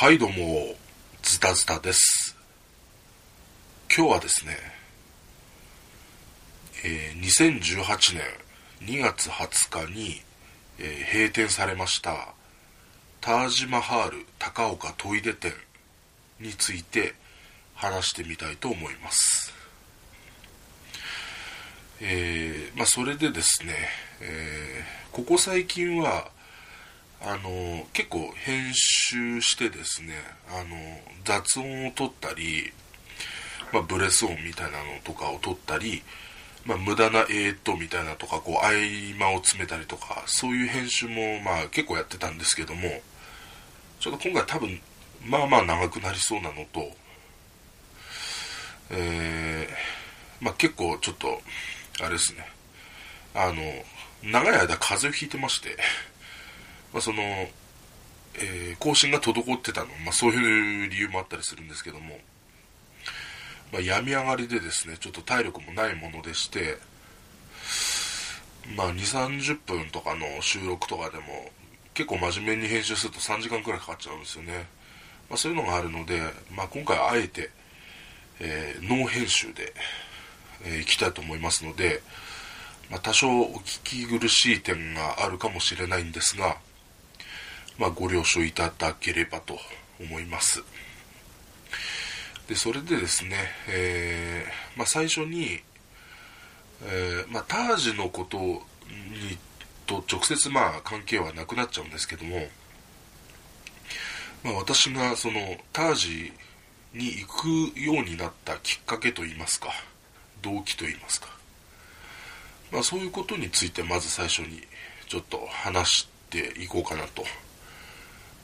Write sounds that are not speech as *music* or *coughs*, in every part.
はいどうも、ズタズタです。今日はですね、えー2018年2月20日に、えー閉店されました、タージマハール高岡トイレ店について話してみたいと思います。えーまあ、それでですね、えーここ最近は、あの結構編集してですねあの雑音を取ったり、まあ、ブレス音みたいなのとかを取ったり、まあ、無駄な「えーっと」みたいなとかこう合間を詰めたりとかそういう編集もまあ結構やってたんですけどもちょっと今回多分まあまあ長くなりそうなのとえーまあ結構ちょっとあれですねあの長い間風邪をひいてましてまあ、その、えー更新が滞ってたの、まあ、そういう理由もあったりするんですけども、まあ、病み上がりでですねちょっと体力もないものでして、まあ、2 3 0分とかの収録とかでも結構真面目に編集すると3時間くらいかかっちゃうんですよね、まあ、そういうのがあるので、まあ、今回あえて、えーノー編集で、えーいきたいと思いますので、まあ、多少お聞き苦しい点があるかもしれないんですが、まあ、ご了承いただければと思います。で、それでですね、えーまあ、最初に、えーまあ、タージのことにと直接まあ関係はなくなっちゃうんですけども、まあ、私がそのタージに行くようになったきっかけといいますか、動機といいますか、まあ、そういうことについてまず最初にちょっと話していこうかなと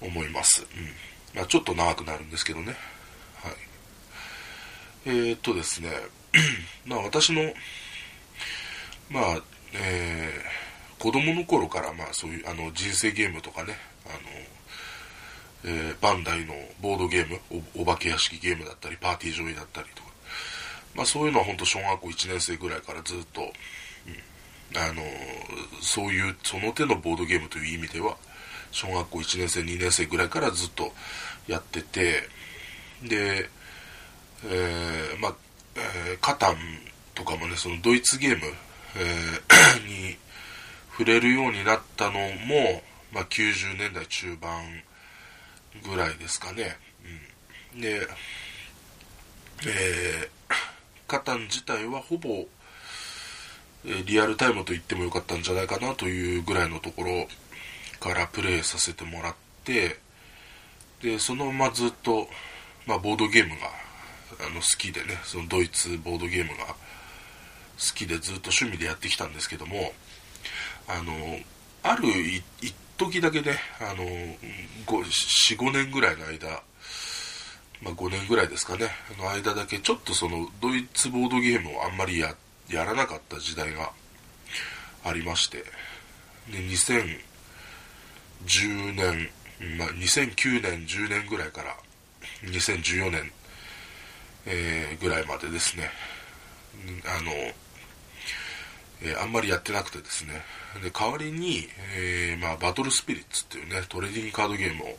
思います。うん。まあ、ちょっと長くなるんですけどね。はい。えー、っとですね、*clears throat* まあ私の、まあ、えー、子供の頃からまあそういうあの人生ゲームとかね、あの、えーバンダイのボードゲームお、化け屋敷ゲームだったり、パーティー上位だったりとか、まあそういうのは本当小学校1年生ぐらいからずっと、うんあの、そういう、その手のボードゲームという意味では、小学校1年生、2年生ぐらいからずっとやってて、で、えーまあ、えーカタンとかもね、そのドイツゲーム、えー *coughs* に触れるようになったのも、まあ、90年代中盤ぐらいですかね。うん、で、えーカタン自体はほぼ、リアルタイムと言ってもよかったんじゃないかなというぐらいのところからプレイさせてもらってでそのままずっと、まあ、ボードゲームがあの好きでねそのドイツボードゲームが好きでずっと趣味でやってきたんですけどもあのある一時だけね45年ぐらいの間まあ、5年ぐらいですかねの間だけちょっとそのドイツボードゲームをあんまりややらなかった時代がありましてで10年、まあ、2009年10年ぐらいから2014年、えーぐらいまでですね。あの、えーあんまりやってなくてですね。で代わりに、えーまあ、バトルスピリッツっていうねトレーディングカードゲームを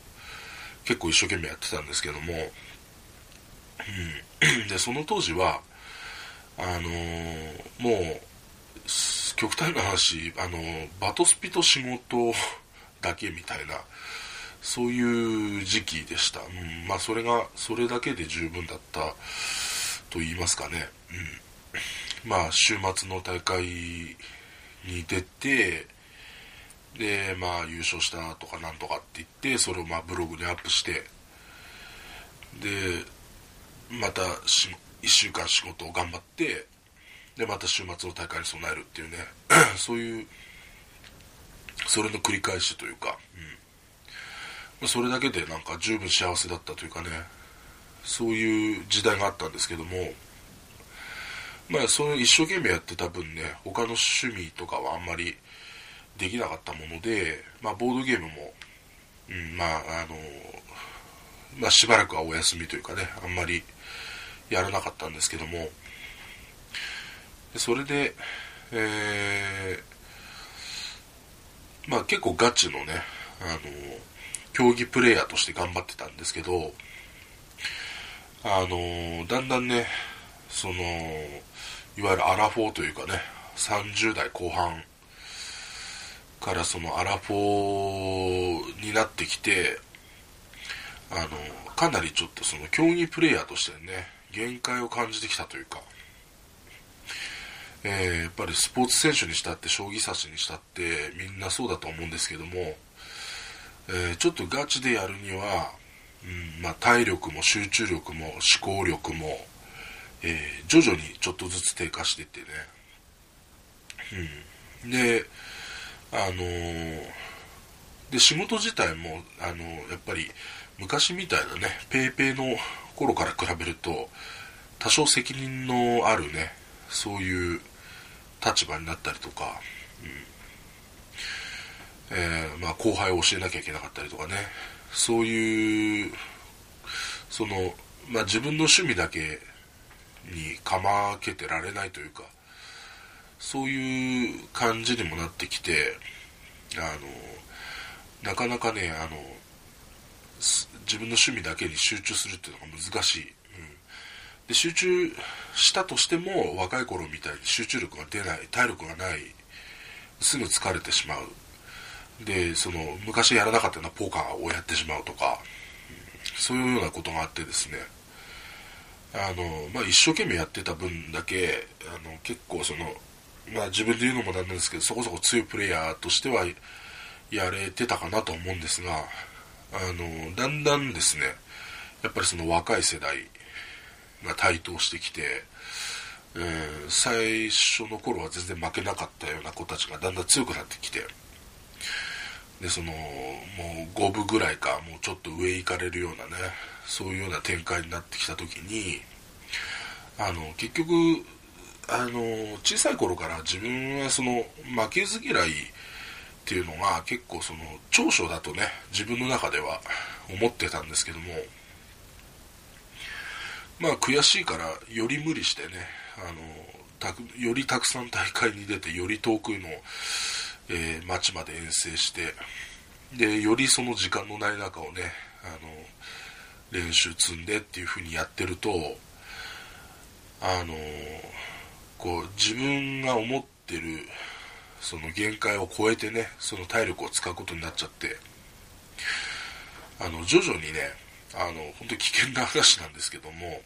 結構一生懸命やってたんですけども、うん、でその当時はあのもう極端な話、あのバトスピと仕事だけみたいなそういう時期でした、うん、まあそれがそれだけで十分だったと言いますかね、うん、まあ週末の大会に出てでまあ優勝したとかなんとかって言ってそれをまあブログにアップしてでまたし1週間仕事を頑張ってでまた週末の大会に備えるっていうね。*clears throat* そういうそれの繰り返しというか、うん、それだけでなんか十分幸せだったというかね。そういう時代があったんですけども。まあその一生懸命やってた分ね他の趣味とかはあんまりできなかったもので、まあ、ボードゲームも、うん、まああのまあ、しばらくはお休みというかねあんまりやらなかったんですけども。それで、えーまあ結構ガチのねあの競技プレイヤーとして頑張ってたんですけど、あのだんだんね、その、いわゆるアラフォーというかね、30代後半からそのアラフォーになってきて、あの、かなりちょっとその競技プレイヤーとしてね、限界を感じてきたというか、えー、やっぱりスポーツ選手にしたって将棋指しにしたってみんなそうだと思うんですけども、えー、ちょっとガチでやるには、うんまあ、体力も集中力も思考力も、えー、徐々にちょっとずつ低下していってね、うん、であの、で仕事自体も、あのやっぱり昔みたいなね paypay の頃から比べると多少責任のあるねそういう立場になったりとか、うん。えー、まあ、後輩を教えなきゃいけなかったりとかね。そういうその、まあ、自分の趣味だけにかまけてられないというかそういう感じにもなってきてあのなかなかねあの自分の趣味だけに集中するっていうのが難しい、で集中したとしても若い頃みたいに集中力が出ない体力がないすぐ疲れてしまう。でその昔やらなかったようなポーカーをやってしまうとか、そういうようなことがあってですね。あの、まあ、一生懸命やってた分だけあの結構その、まあ、自分で言うのもなんなんですけどそこそこ強いプレイヤーとしてはやれてたかなと思うんですがあのだんだんですねやっぱりその若い世代が台頭してきて、えー、最初の頃は全然負けなかったような子たちがだんだん強くなってきてでそのもう5部ぐらいかもうちょっと上行かれるようなねそういうような展開になってきた時にあの結局あの小さい頃から自分はその負けず嫌いっていうのが結構その長所だとね自分の中では思ってたんですけどもまあ悔しいからより無理してねあのたよりたくさん大会に出てより遠くの、えー、町まで遠征してでよりその時間のない中をねあの練習積んでっていう風にやってるとあのこう自分が思ってるその限界を超えてねその体力を使うことになっちゃってあの徐々にねあの本当に危険な話なんですけども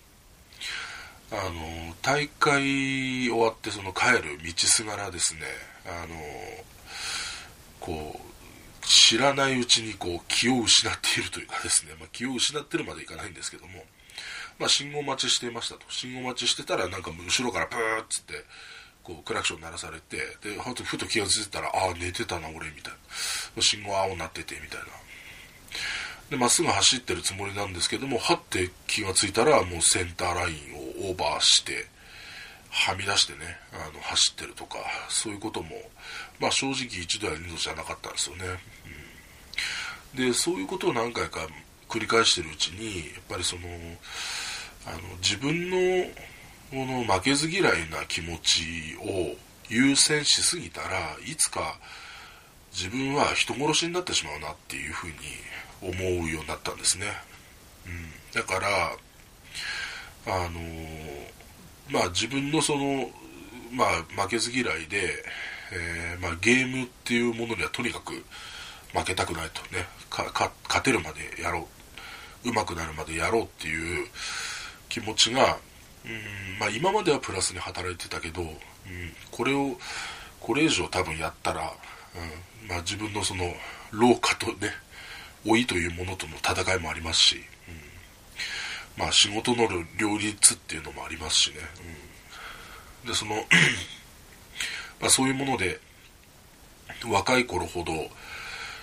あの大会終わってその帰る道すがらですねあのこう知らないうちにこう気を失っているというかですね、まあ、気を失ってるまでいかないんですけども、まあ、信号待ちしていましたと。信号待ちしてたらなんか後ろからプーッつってこうクラクション鳴らされてでふと気が付いたらああ寝てたな俺みたいな。信号青になっててみたいな。でまっすぐ走ってるつもりなんですけどもはって気が付いたらもうセンターラインをオーバーしてはみ出してねあの走ってるとかそういうこともまあ正直一度や二度じゃなかったんですよね、うん、でそういうことを何回か繰り返してるうちにやっぱりそのあの自分のこの負けず嫌いな気持ちを優先しすぎたらいつか自分は人殺しになってしまうなっていうふうに思うようになったんですね、うん、だからあのまあ自分のそのまあ負けず嫌いで、えー、まあ、ゲームっていうものにはとにかく負けたくないとね。勝てるまでやろう。上手くなるまでやろうっていう気持ちがうんまあ、今まではプラスに働いてたけど、うん、これをこれ以上多分やったら、まあ、自分のその老化とね老いというものとの戦いもありますし、うん、まあ仕事の両立っていうのもありますしね、うん、でその *clears throat* まそういうもので若い頃ほど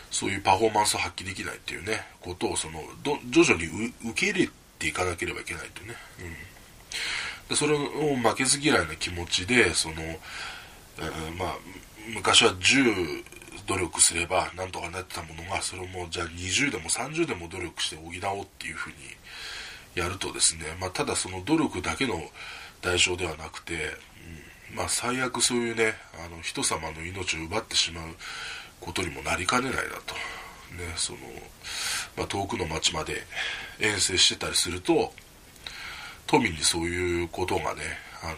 そういうパフォーマンスを発揮できないっていうねことをそのど徐々に受け入れていかなければいけないというね、うん。でそれを負けず嫌いな気持ちでその、えー、まあ昔は10努力すればなんとかなってたものがそれをもうじゃあ20でも30でも努力して補おうっていうふうにやるとですね、まあ、ただその努力だけの代償ではなくて、うん、まあ、最悪そういうねあの人様の命を奪ってしまうことにもなりかねないなと。ね、その、まあ、遠くの町まで遠征してたりすると、都民にそういうことがね、あの、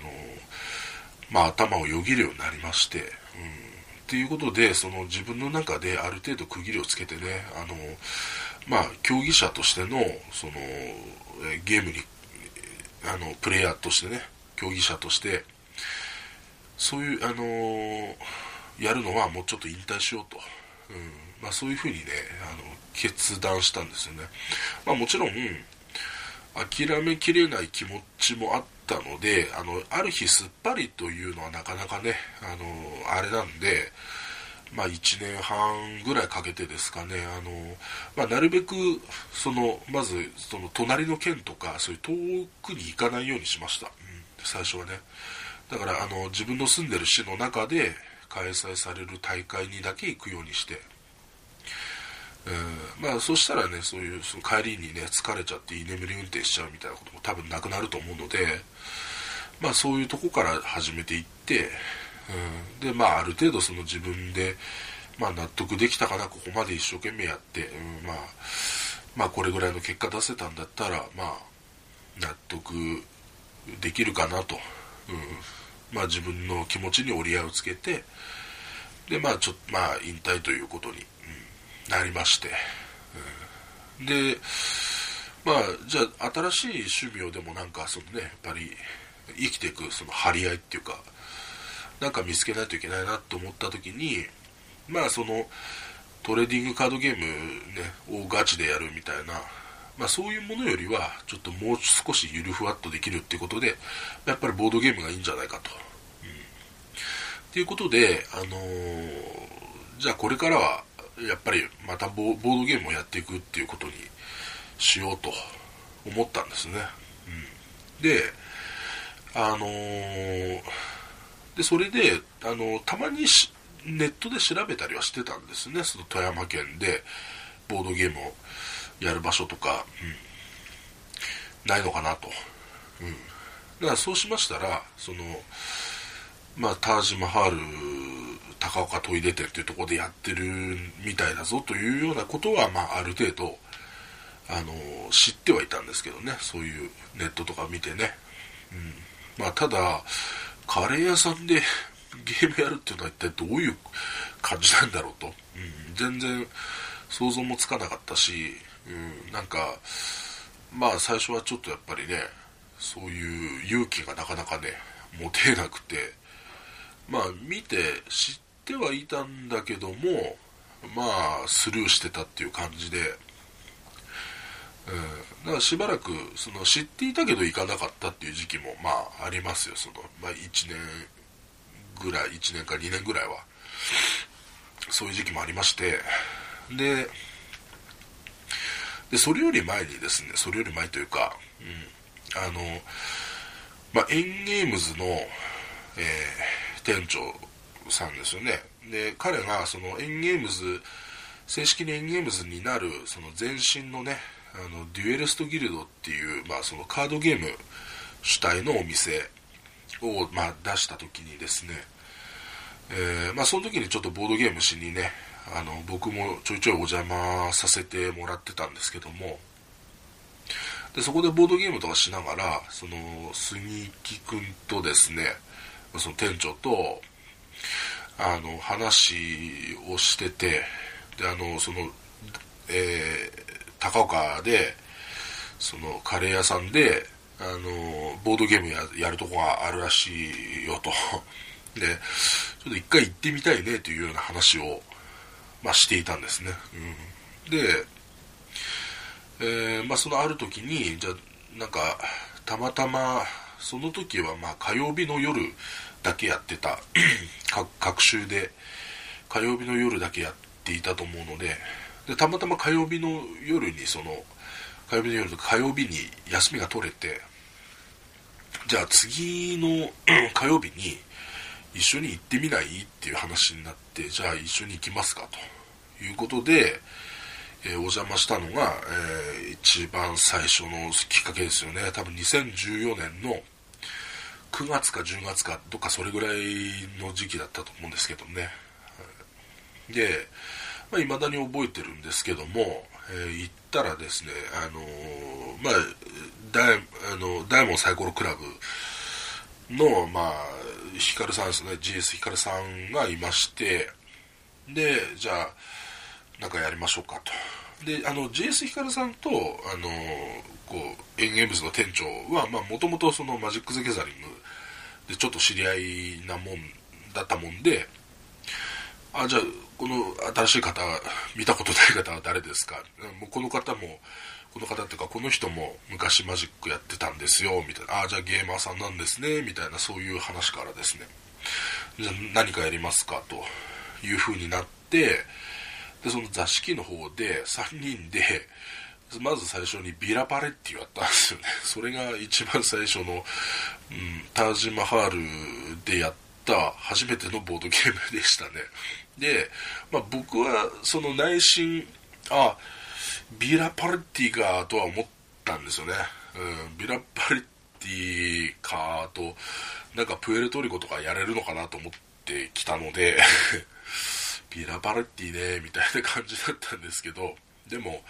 まあ、頭をよぎるようになりまして、っていうことで、その自分の中である程度区切りをつけてね、あの、まあ、競技者としての、その、ゲームに、あの、プレイヤーとしてね、競技者として、そういう、あのやるのはもうちょっと引退しようと。うんまあ、そういうふうにね、あの、決断したんですよね。まあ、もちろん、諦めきれない気持ちもあったので、あの、ある日すっぱりというのはなかなかね、あの、あれなんで、まあ、1年半ぐらいかけてですかね、あの、まあ、なるべく、その、まず、その、隣の県とか、そういう遠くに行かないようにしました。うん、最初はね。だから、あの、自分の住んでる市の中で開催される大会にだけ行くようにして、うん、まあそしたらねそういうその帰りにね疲れちゃって居眠り運転しちゃうみたいなことも多分なくなると思うのでまあそういうとこから始めていって、うん、でまあある程度その自分で、まあ、納得できたかなここまで一生懸命やって、うん、まあまあこれぐらいの結果出せたんだったらまあ納得できるかなと、うん、まあ自分の気持ちに折り合いをつけてでまあちょっとまあ引退ということになりまして、うん、でまあじゃあ新しい趣味をでもなんかそのねやっぱり生きていくその張り合いっていうかなんか見つけないといけないなと思った時にまあそのトレーディングカードゲーム、ね、をガチでやるみたいな、まあ、そういうものよりはちょっともう少しゆるふわっとできるっていうことでやっぱりボードゲームがいいんじゃないかと。うん、ていうことで、あのー、じゃあこれからはやっぱりまたボードゲームをやっていくっていうことにしようと思ったんですね。うん、で、あのー、で、それで、あのたまにネットで調べたりはしてたんですね。その富山県でボードゲームをやる場所とか、うん、ないのかなと。うん。だからそうしましたら、その、まあ、タージマハール高岡トイレ店っていうとこでやってるみたいだぞというようなことは、まあ、ある程度、あの、知ってはいたんですけどね、そういうネットとか見てね。うん。まあ、ただ、カレー屋さんでゲームやるっていうのは一体どういう感じなんだろうと。うん、全然想像もつかなかったし、うん、なんか、まあ最初はちょっとやっぱりね、そういう勇気がなかなかね、持てなくて、まあ見て知ってってはいたんだけどもまあスルーしてたっていう感じで、うん、だからしばらくその知っていたけど行かなかったっていう時期もまあありますよ。その、まあ、1年ぐらい1年か2年ぐらいは。そういう時期もありまして。ででそれより前にですねそれより前というか、うん、あの、まあ、エンゲームズの、えー、店長さんですよね。で、彼がそのエンゲームズ、正式にエンゲームズになるその前身のね、あのデュエルストギルドっていう、まあ、そのカードゲーム主体のお店を、まあ、出した時にですね、えー、まあ、その時にちょっとボードゲームしにね、あの僕もちょいちょいお邪魔させてもらってたんですけども、でそこでボードゲームとかしながら、その杉木君とですね、その店長と、あの、話をしてて、で、あの、その、えー、高岡で、その、カレー屋さんで、あの、ボードゲームややるとこがあるらしいよと。で、ちょっと一回行ってみたいねというような話を、まあ、していたんですね。うん、で、えー、まあ、そのある時に、じゃなんか、たまたま、その時は、まあ、火曜日の夜、だけやってた *clears throat* 各週で火曜日の夜だけやっていたと思うのででたまたま火曜日の夜にその火曜日の夜と火曜日に休みが取れてじゃあ次の *clears throat* 火曜日に一緒に行ってみない？っていう話になってじゃあ一緒に行きますか？ということで、えー、お邪魔したのが、えー、一番最初のきっかけですよね。多分2014年の9月か10月かどっかそれぐらいの時期だったと思うんですけどね。でまあ、未だに覚えてるんですけども、えー、行ったらですね、あのー、まあ、ダイあのダイモンサイコロクラブの、まあ、ヒカルさんですね、GS ヒカルさんがいまして、で、じゃあ、なんかやりましょうかと。で、あの、GS ヒカルさんと、あの、こう、エンゲームズの店長は、まあ、もともとそのマジック・ザ・ギャザリングでちょっと知り合いなもんだったもんで、あ、じゃあ、この新しい方、見たことない方は誰ですか？もうこの方も、この方っていうか、この人も昔マジックやってたんですよ、みたいな。ああ、じゃあゲーマーさんなんですね、みたいな、そういう話からですね。じゃあ何かやりますか、という風になって、で、その座敷の方で3人で、まず最初にビラパレッティをやったんですよね。それが一番最初の、うん、タージマハールでやったた初めてのボードゲームでしたね。で、まあ、僕はその内心、あ、ビラパレッティかとは思ったんですよね。うん、ビラパレッティかと、なんかプエルトリコとかやれるのかなと思ってきたので *laughs* ビラパレッティね、みたいな感じだったんですけど、でも、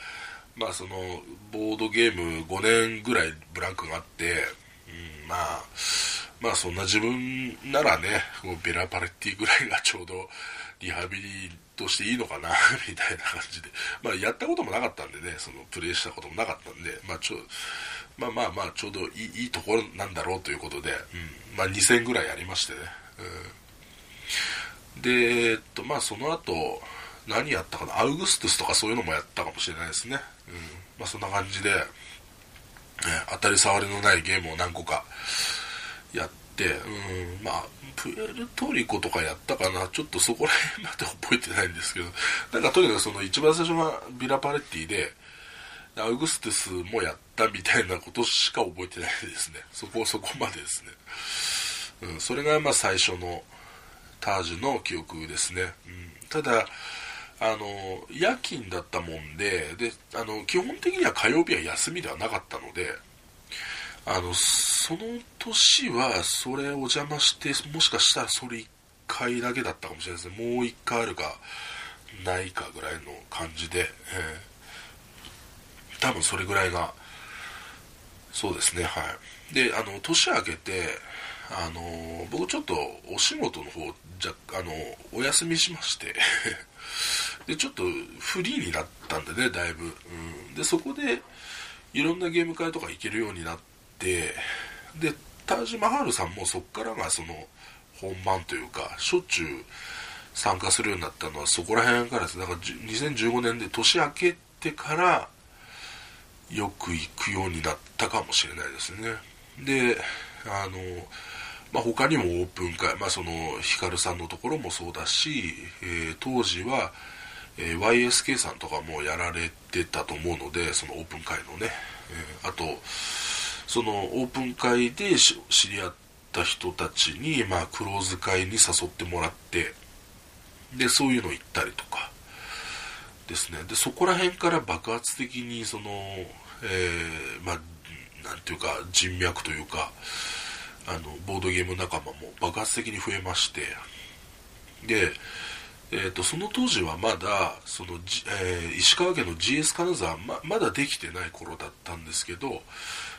まあその、ボードゲーム5年ぐらいブランクがあって、うん、まあ、まあそんな自分ならね、ビラパレッティぐらいがちょうどリハビリとしていいのかな、*laughs* みたいな感じで。まあやったこともなかったんでね、そのプレイしたこともなかったんで、まあちょ、まあまあまあちょうどいいいいところなんだろうということで、うん、まあ2000ぐらいやりましてね。うんで、えっと、まあその後、何やったかな、アウグストゥスとかそういうのもやったかもしれないですね。うん。まあそんな感じで、当たり障りのないゲームを何個かやって、うん、まあ、プエルトリコとかやったかな、ちょっとそこら辺まで覚えてないんですけど、なんかとにかくその一番最初がビラパレッティで、アウグストゥスもやったみたいなことしか覚えてないですね。そこ、そこまでですね。うん、それがまあ最初の、タージュの記憶ですね、うん、ただあの夜勤だったもんでであの基本的には火曜日は休みではなかったのであのその年はそれお邪魔してもしかしたらそれ1回だけだったかもしれないですね。もう1回あるかないかぐらいの感じで、えー、多分それぐらいがそうですねはい。であの年明けてあの僕ちょっとお仕事の方じゃあのお休みしましてでちょっとフリーになったんでねだいぶ、うん、でそこでいろんなゲーム会とか行けるようになってでタージマハールさんもそこからがその本番というかしょっちゅう参加するようになったのはそこら辺からです。だから2015年で年明けてからよく行くようになったかもしれないですね。であのまあ、他にもオープン会、まあ、そのヒカルさんのところもそうだし、えー、当時は、えー、YSK さんとかもやられてたと思うのでそのオープン会のね、えー、あとそのオープン会で知り合った人たちに、まあ、クローズ会に誘ってもらってでそういうの行ったりとか。ですね。でそこら辺から爆発的にその、えー、まあなんていうか人脈というかあのボードゲーム仲間も爆発的に増えまして。で、えーと、その当時はまだその、えー、石川県の GS 金沢ままだできてない頃だったんですけど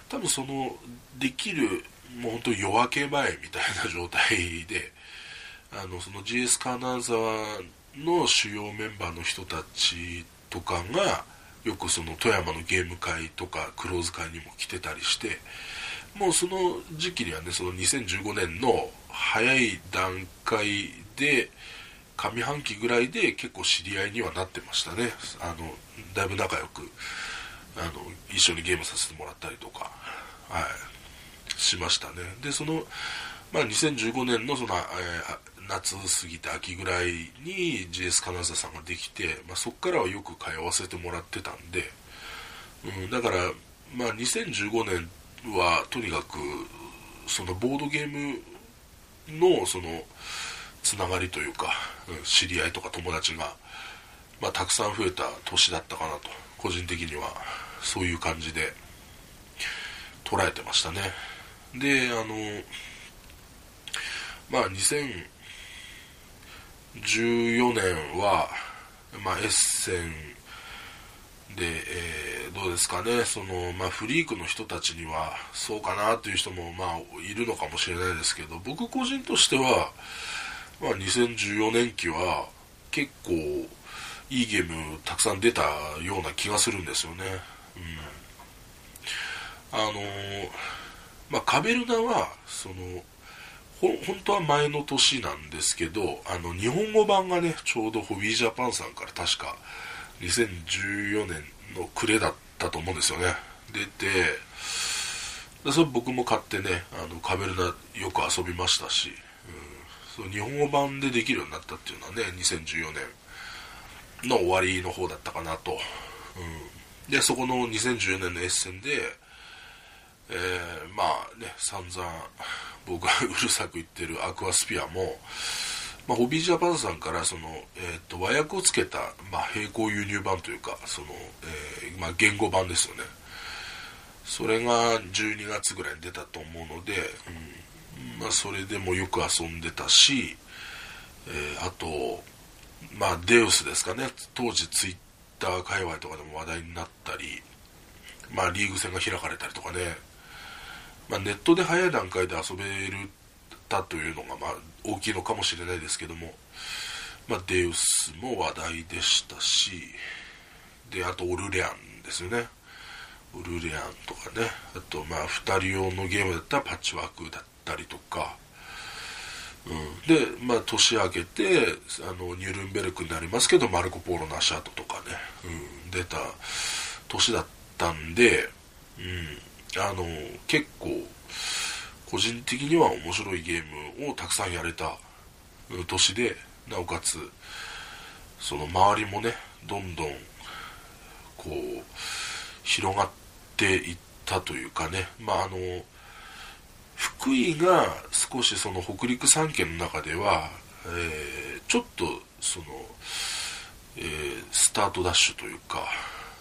多分そのできるもう本当夜明け前みたいな状態で *laughs* あのその GS 金沢の主要メンバーの人たちとかがよくその富山のゲーム会とかクローズ会にも来てたりしてもうその時期にはねその2015年の早い段階で上半期ぐらいで結構知り合いにはなってましたね。あのだいぶ仲良くあの一緒にゲームさせてもらったりとか、はい、しましたね。でその、まあ、2015年のその、えー、夏過ぎて秋ぐらいに GS 金沢さんができて、まあ、そこからはよく通わせてもらってたんで、うん、だから、まあ、2015年はとにかくそのボードゲームのそのつながりというかうん知り合いとか友達が、まあ、たくさん増えた年だったかなと個人的にはそういう感じで捉えてましたね。であのまあ2014年はまあ、エッセンで、えー、どうですかね、その、まあ、フリークの人たちには、そうかなという人も、まあ、いるのかもしれないですけど、僕個人としては、まあ、2014年期は、結構、いいゲームたくさん出たような気がするんですよね。うん。あの、まあ、カベルナは、その、本当は前の年なんですけど、あの、日本語版がね、ちょうどホビージャパンさんから確か、2014年の暮れだったと思うんですよね。出て、それ僕も買ってね、あの、カベルナよく遊びましたし、そう日本語版でできるようになったっていうのはね、2014年の終わりの方だったかなと。うん、で、そこの2014年のエッセンで、えー、まあね、散々僕がうるさく言ってるアクアスピアも、まあ、ホビージャパンさんからその、えーと、和訳をつけた、まあ、並行輸入版というかその、えー、まあ、言語版ですよね。それが12月ぐらいに出たと思うので、うん。まあ、それでもよく遊んでたし、えー、あと、まあ、デウスですかね。当時ツイッター界隈とかでも話題になったり、まあ、リーグ戦が開かれたりとかね。まあ、ネットで早い段階で遊べるたというのがまあ大きいのかもしれないですけども、まあ、デウスも話題でしたしであとオルレアンですよね。オルレアンとかね。あとまあ2人用のゲームだったらパッチワークだったりとか、うん、でまあ年明けてあのニュルンベルクになりますけどマルコ・ポーロ・ナシャートとかね、うん、出た年だったんで、うん。あの結構個人的には面白いゲームをたくさんやれた年でなおかつその周りもねどんどんこう広がっていったというかね。まああの福井が少しその北陸3県の中では、えー、ちょっとその、えー、スタートダッシュというか、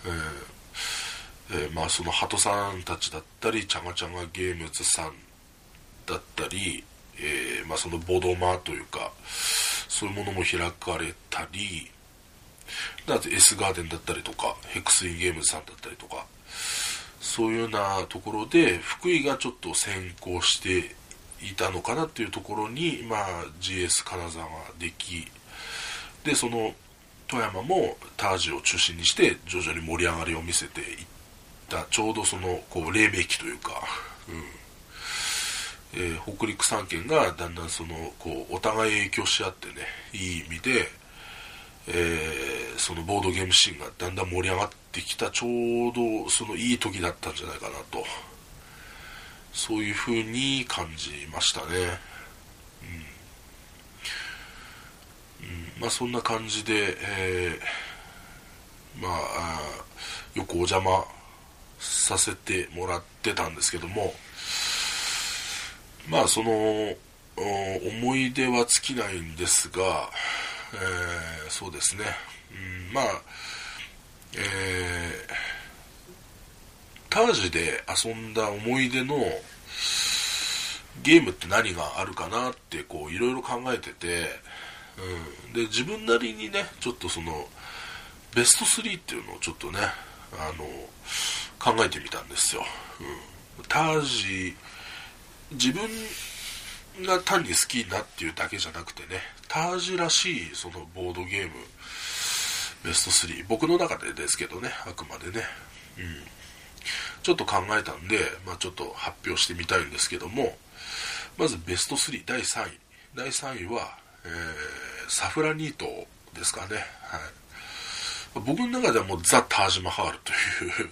えーえー、まあその鳩さんたちだったりチャガチャガゲームズさんだったり、えー、まあそのボドマというかそういうものも開かれたりだって S ガーデンだったりとかヘクスインゲームズさんだったりとかそういうようなところで福井がちょっと先行していたのかなっていうところに、まあ、GS 金沢できでその富山もタージを中心にして徐々に盛り上がりを見せていった。ちょうどそのこう黎明期というか、うん。えー、北陸3県がだんだんそのこうお互い影響し合ってねいい意味で、えー、そのボードゲームシーンがだんだん盛り上がってきたちょうどそのいい時だったんじゃないかなと。そういうふうに感じましたね。うん、まあそんな感じで、えー、まあよくお邪魔させてもらってたんですけども。まあその思い出は尽きないんですが、えー、そうですね、うん、まあえー、タージで遊んだ思い出のゲームって何があるかなってこういろいろ考えてて、うん、で自分なりにねちょっとそのベスト3っていうのをちょっとねあの考えてみたんですよ、うん、タージ自分が単に好きなっていうだけじゃなくてねタージらしいそのボードゲームベスト3僕の中でですけどねあくまでね、うん、ちょっと考えたんで、まあ、ちょっと発表してみたいんですけどもまずベスト3第3位。第3位は、えー、サフラニートですかね、はい、僕の中ではもうザ・タージマハールという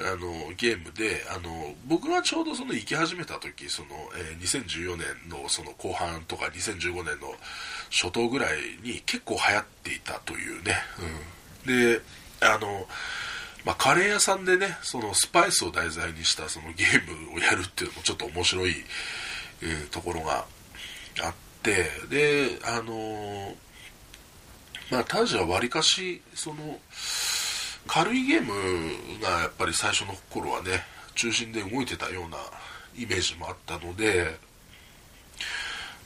あのゲームであの僕がちょうどその行き始めた時その、えー、2014年のその後半とか2015年の初頭ぐらいに結構流行っていたというね、うん、であの、まあ、カレー屋さんでねそのスパイスを題材にしたそのゲームをやるっていうのもちょっと面白い、えー、ところがあって。であのまあタジはわりかしその軽いゲームがやっぱり最初の頃はね中心で動いてたようなイメージもあったので、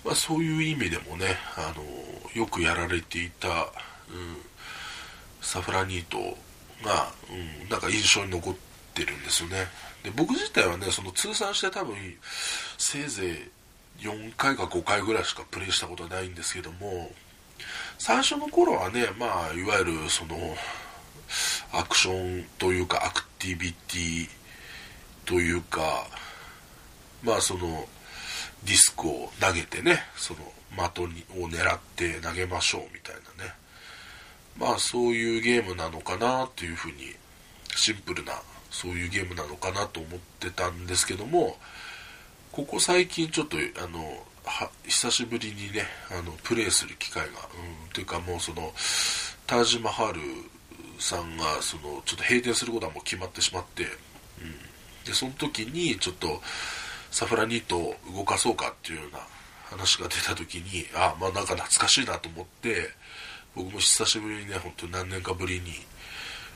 まあ、そういう意味でもねあのよくやられていたうん、サフラニートが、うん、なんか印象に残ってるんですよね。で僕自体はねその通算して多分せいぜい4回か5回ぐらいしかプレイしたことはないんですけども最初の頃はねまあいわゆるそのアクションというかアクティビティというかまあそのディスクを投げてねその的を狙って投げましょうみたいなね。まあそういうゲームなのかなっていうふうにシンプルなそういうゲームなのかなと思ってたんですけどもここ最近ちょっとあの久しぶりにねあのプレイする機会が、うん、というかもうそのタージマハルさんがそのちょっと閉店することはもう決まってしまって、うん、でその時にちょっとサフラニットを動かそうかっていうような話が出た時にあまあなんか懐かしいなと思って僕も久しぶりにね本当に何年かぶりに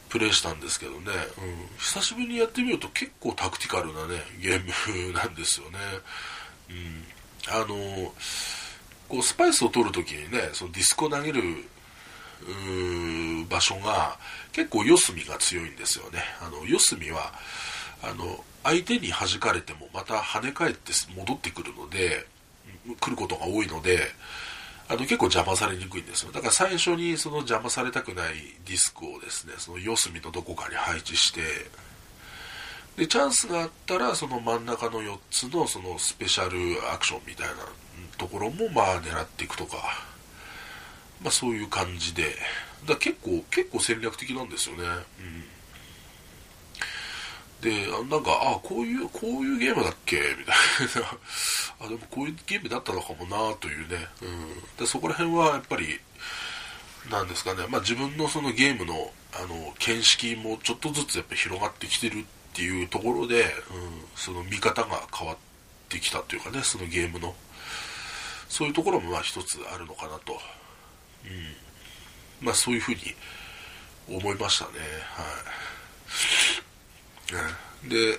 プレイしたんですけどね、うん、久しぶりにやってみると結構タクティカルなねゲームなんですよね、うん、あのこうスパイスを取るときにねそのディスクを投げる場所が結構四隅が強いんですよね。あの四隅はあの相手に弾かれてもまた跳ね返って戻ってくるので来ることが多いのであの結構邪魔されにくいんですよ。だから最初にその邪魔されたくないディスクをですねその四隅のどこかに配置してでチャンスがあったらその真ん中の4つのそのスペシャルアクションみたいなところもまあ狙っていくとか、まあ、そういう感じでだ結構結構戦略的なんですよね、うんで、なんか、あ、こういう、こういうゲームだっけ？みたいな。*laughs* あ、でもこういうゲームだったのかもなというね。うん。で、そこら辺はやっぱり、なんですかね、まあ自分のそのゲームの、あの、見識もちょっとずつやっぱ広がってきてるっていうところで、うん、その見方が変わってきたというかね、そのゲームの。そういうところもまあ一つあるのかなと。うん。まあそういうふうに思いましたね。はい。で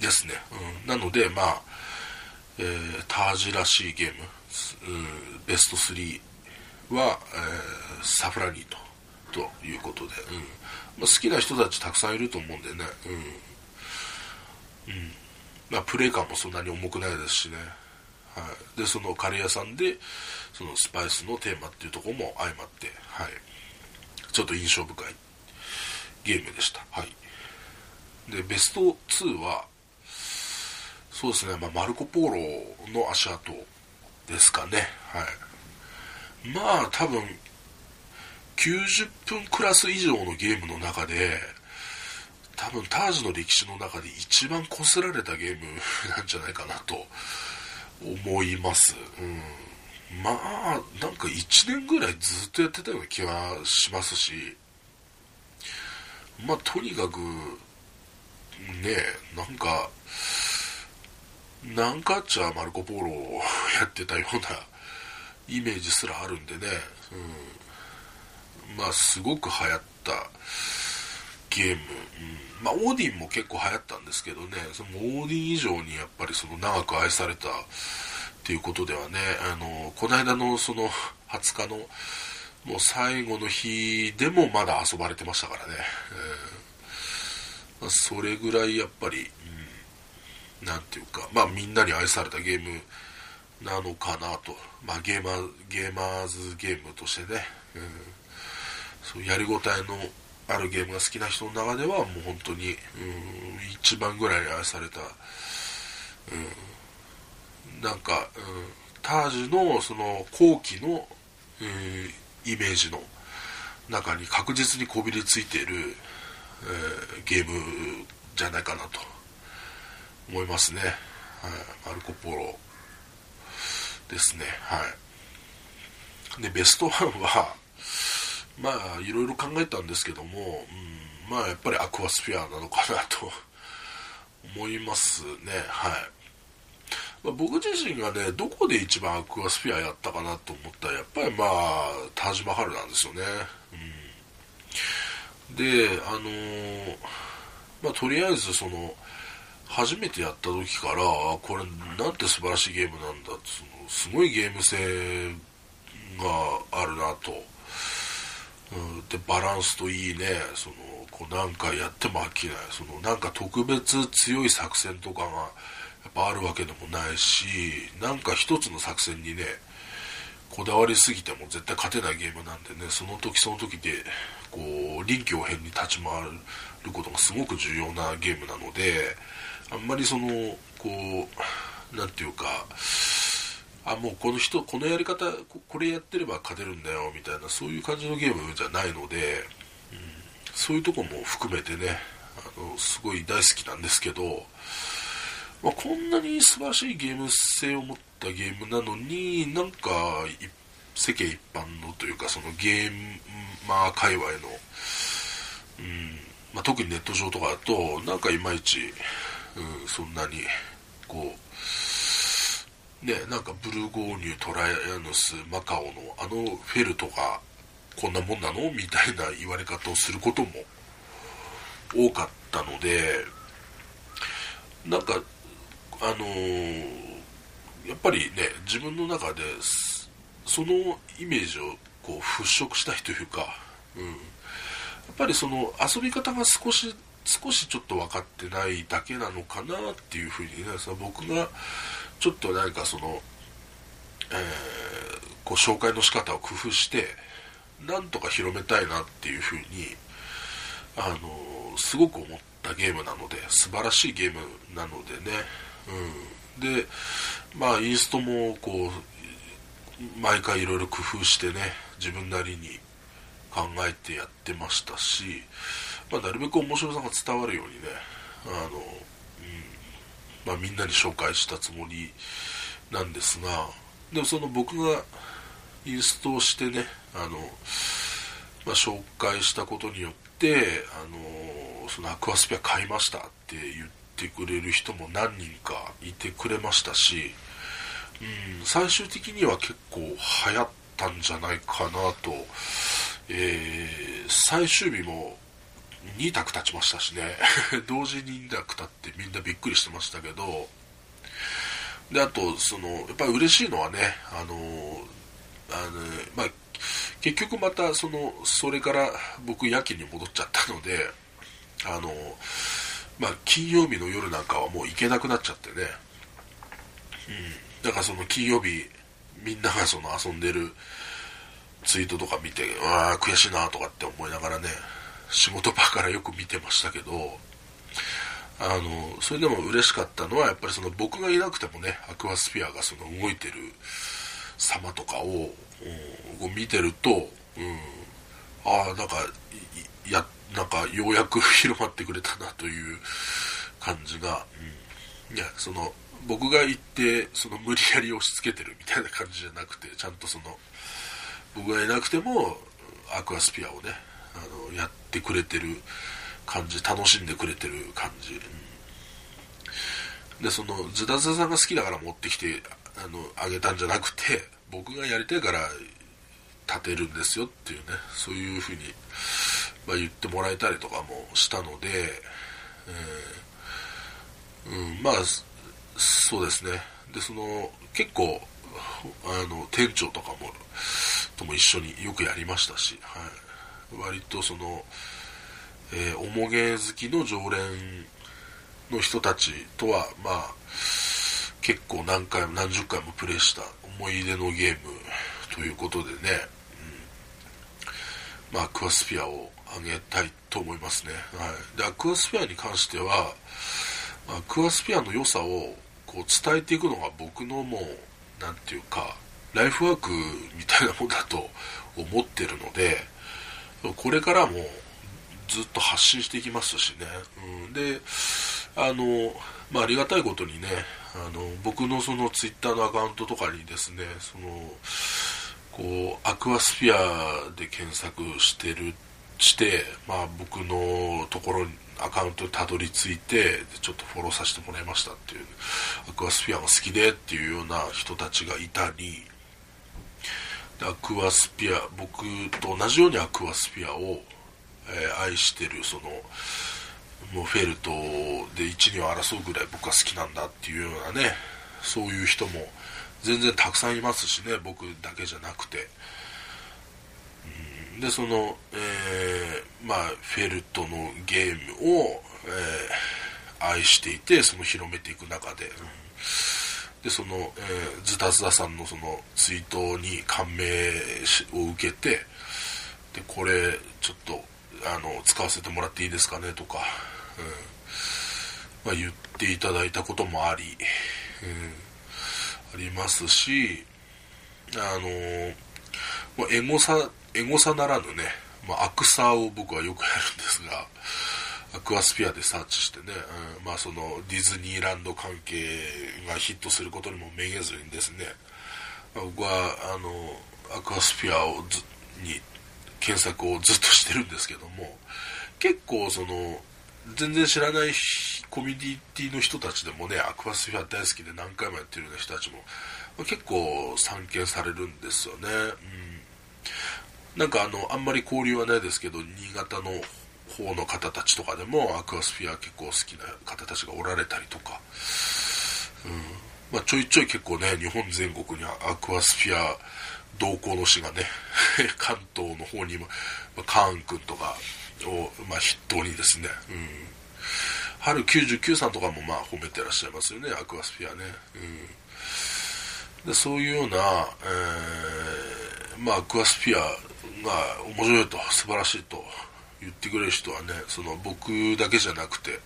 *coughs* ですね、うん、なのでまあ、えー、タージらしいゲーム、うん、ベスト3は、えー、サフラニートということで、うん。まあ、好きな人たちたくさんいると思うんでね、うん。うん。まあ、プレイ感もそんなに重くないですしね、はい、でそのカレー屋さんでそのスパイスのテーマっていうとこも相まって、はい、ちょっと印象深いゲームでした。はいで、ベスト2は、そうですね、まあ、マルコ・ポーロの足跡ですかね。はい。まあ、多分、90分クラス以上のゲームの中で、多分タージの歴史の中で一番こすられたゲームなんじゃないかなと思います。うん。まあ、なんか1年ぐらいずっとやってたような気がしますし、まあ、とにかく、ねえなんか、なんかっちゃマルコ・ポーロをやってたようなイメージすらあるんでね、うん、まあすごく流行ったゲーム、うん、まあオーディンも結構流行ったんですけどね、そのオーディン以上にやっぱりその長く愛されたっていうことではね、あの、この間のその20日のもう最後の日でもまだ遊ばれてましたからね、えーまあ、それぐらいやっぱり、うん、なんていうか、まあみんなに愛されたゲームなのかなと、まあゲーマー、ゲーマーズゲームとしてね、うん、そうやりごたえのあるゲームが好きな人の中ではもう本当に、うん、一番ぐらい愛された、うん、なんか、うん、タージュのその後期の、うん、イメージの中に確実にこびりついている、えー、ゲームじゃないかなと思いますね、はい、マルコ・ポロですね。はい。でベストワンはまあいろいろ考えたんですけども、うん、まあやっぱりアクアスフィアなのかなと思いますね。はい。まあ、僕自身がね、どこで一番アクアスフィアやったかなと思ったら、やっぱりまあ、タージマハルなんですよね。うん。であのー、まあ、とりあえずその初めてやった時からこれなんて素晴らしいゲームなんだそのすごいゲーム性があるなと、でバランスといいね。そのこう何回やっても飽きない。そのなんか特別強い作戦とかがやっぱあるわけでもないしなんか一つの作戦にねこだわりすぎても絶対勝てないゲームなんでねその時その時でこう臨機応変に立ち回ることがすごく重要なゲームなのであんまりそのこう何て言うかあもうこの人このやり方これやってれば勝てるんだよみたいなそういう感じのゲームじゃないので、うん、そういうとこも含めてねあのすごい大好きなんですけど、まあ、こんなに素晴らしいゲーム性を持ったゲームなのになんか世間一般のというかそのゲーマー界隈の、うんまあ、特にネット上とかだとなんかいまいちうん、そんなにこうねなんかブルゴーニュトライアヌスマカオのあのフェルトがこんなもんなのみたいな言われ方をすることも多かったのでなんかあのー、やっぱりね自分の中でそのイメージをこう払拭したいというか、うん、やっぱりその遊び方が少し少しちょっと分かってないだけなのかなっていうふうにねその僕がちょっと何かその、えー、こう紹介の仕方を工夫してなんとか広めたいなっていうふうにあのすごく思ったゲームなので素晴らしいゲームなのでね、うん、でまあインストもこう毎回いろいろ工夫してね自分なりに考えてやってましたしまあ、なるべく面白さが伝わるようにねあの、まあ、みんなに紹介したつもりなんですがでもその僕がインストしてねあの、まあ、紹介したことによってあのそのアクアスピア買いましたって言ってくれる人も何人かいてくれましたし、うん、最終的には結構流行ったんじゃないかなと、えー、最終日も2択立ちましたしね。*laughs* 同時に2択立ってみんなびっくりしてましたけど。であとそのやっぱり嬉しいのはねあのあのまあ結局またそのそれから僕夜勤に戻っちゃったのであのまあ金曜日の夜なんかはもう行けなくなっちゃってね。うん。だからその金曜日みんながその遊んでるツイートとか見てああ悔しいなとかって思いながらね。仕事場からよく見てましたけどあのそれでも嬉しかったのはやっぱりその僕がいなくてもねアクアスフィアがその動いてる様とかを、うん、見てると、うん、ああなんかやなんかようやく広まってくれたなという感じが、うん、いやその僕が行ってその無理やり押し付けてるみたいな感じじゃなくてちゃんとその僕がいなくてもアクアスピアをねあのやってくれてる感じ楽しんでくれてる感じ、うん、でそのズダズダさんが好きだから持ってきてあのあげたんじゃなくて僕がやりたいから立てるんですよっていうねそういうふうに、まあ、言ってもらえたりとかもしたので、えー、うん、まあそうですね。でその結構あの店長とかもとも一緒によくやりましたし、はい、割とその、えー、おもげ好きの常連の人たちとは、まあ、結構何回も何十回もプレイした思い出のゲームということでね、うん、まあ、クアスフィアをあげたいと思いますね。はい。で、アクアスフィアに関しては、アクアスフィアの良さをこう伝えていくのが僕のもう、なんていうか、ライフワークみたいなもんだと思ってるので、これからもずっと発信していきますしね、うん、であの、まあ、ありがたいことにねあの僕のそのツイッターのアカウントとかにですねそのこうアクアスフィアで検索してるして、まあ、僕のところにアカウントにたどり着いてちょっとフォローさせてもらいましたっていうアクアスフィアが好きでっていうような人たちがいたりアクアスピア僕と同じようにアクアスピアを、えー、愛してるそのもうフェルトで1、2を争うぐらい僕は好きなんだっていうようなねそういう人も全然たくさんいますしね僕だけじゃなくて、うん、でその、えー、まあフェルトのゲームを、えー、愛していてその広めていく中で、うん。でその、ズタズタさんのそのツイートに感銘を受けてでこれちょっとあの使わせてもらっていいですかねとか、うん。まあ、言っていただいたこともあり、うん、ありますしあのまあ、エゴサエゴサならぬね、まあ、アクサーを僕はよくやるんですがアクアスピアでサーチしてね、うん、まあそのディズニーランド関係がヒットすることにもめげずにですね、僕はあのアクアスピアをずに検索をずっとしてるんですけども結構その全然知らないコミュニティの人たちでもねアクアスフィア大好きで何回もやってるような人たちも結構参見されるんですよね、うん、なんかあのあんまり交流はないですけど新潟の方の方たちとかでもアクアスフィア結構好きな方たちがおられたりとか、うん。まあ、ちょいちょい結構ね日本全国にはアクアスフィア同行の詩がね *laughs* 関東の方にも、まあ、カーン君とかを、まあ、筆頭にですね、うん、春99さんとかもまあ褒めてらっしゃいますよねアクアスフィアね、うん、でそういうような、えー、まあ、アクアスフィアが面白いと素晴らしいと言ってくれる人はねその僕だけじゃなくて、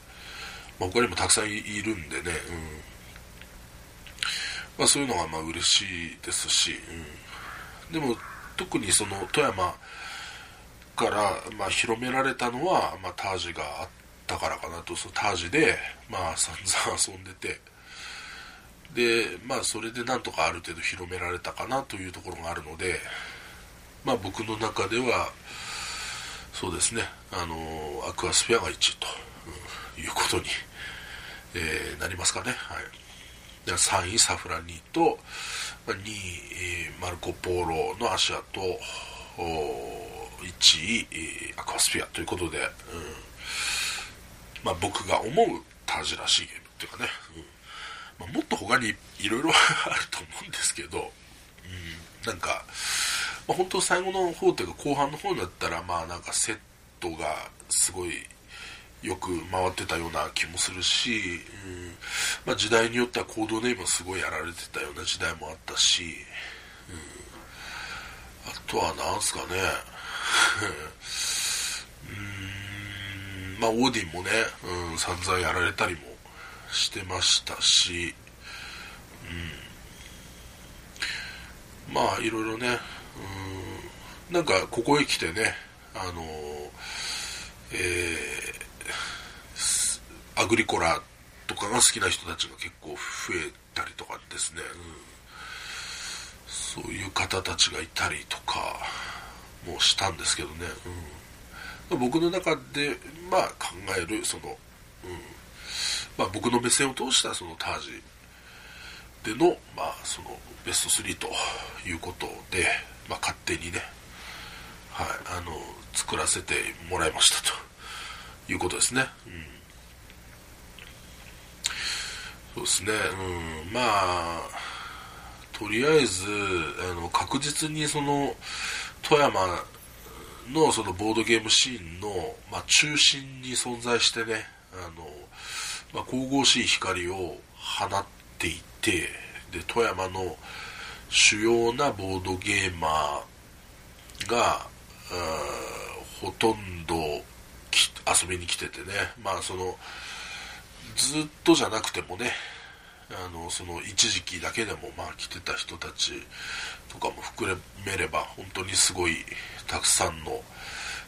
まあ、他にもたくさんいるんでね、うん。まあ、そういうのがまあ嬉しいですし、うん、でも特にその富山からま広められたのは、ま、タージがあったからかなと。そのタージでまあ散々遊んでて。でまあそれでなんとかある程度広められたかなというところがあるのでまあ僕の中ではそうですね。あのアクアスフィアが1位と、うん、いうことに、えー、なりますかね。はい。で3位サフラニーと2位、えー、マルコ・ポーロの足跡1位、えー、アクアスフィアということで、うん。まあ、僕が思うタージらしいゲームっていうかね、うん。まあ、もっと他にいろいろ *laughs* あると思うんですけど、うん、なんか、まあ、本当最後の方というか後半の方だったらまあなんかセットがすごいよく回ってたような気もするし、うん。まあ、時代によってはコードネームすごいやられてたような時代もあったし、うん、あとは何すかね。*laughs* うん。まあオーディンもね、うん、散々やられたりもしてましたし、うん、まあいろいろね、うん、なんかここへ来てねあのえー、アグリコラとかが好きな人たちが結構増えたりとかですね、うん、そういう方たちがいたりとかもしたんですけどね、うん、僕の中で、まあ、考えるその、うん。まあ、僕の目線を通したそのタージでの,、まあそのベスト3ということで、まあ、勝手にね、はい、あの作らせてもらいましたということですね。うん。そうですね、うん、まあ、とりあえず、あの確実にその富山のそのボードゲームシーンの、まあ、中心に存在してね、あのまあ、神々しい光を放っていて、で富山の主要なボードゲーマーが、ほとんど遊びに来ててね、まあその、ずっとじゃなくてもねあのその一時期だけでもまあ来てた人たちとかも含めれば本当にすごいたくさんの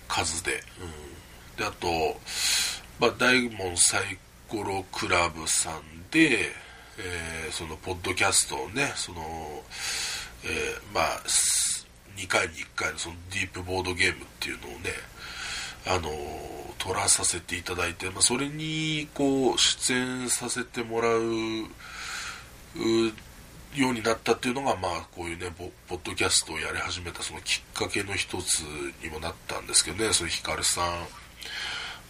数で,、うん、であと、まあ、大門サイコロクラブさんで、えー、そのポッドキャストをねその、えー、まあ2回に1回のそのディープボードゲームっていうのをねあの撮らさせていただいて、まあ、それにこう出演させてもらうようになったっていうのが、まあ、こういうねポッドキャストをやり始めたそのきっかけの一つにもなったんですけどねそのヒカルさん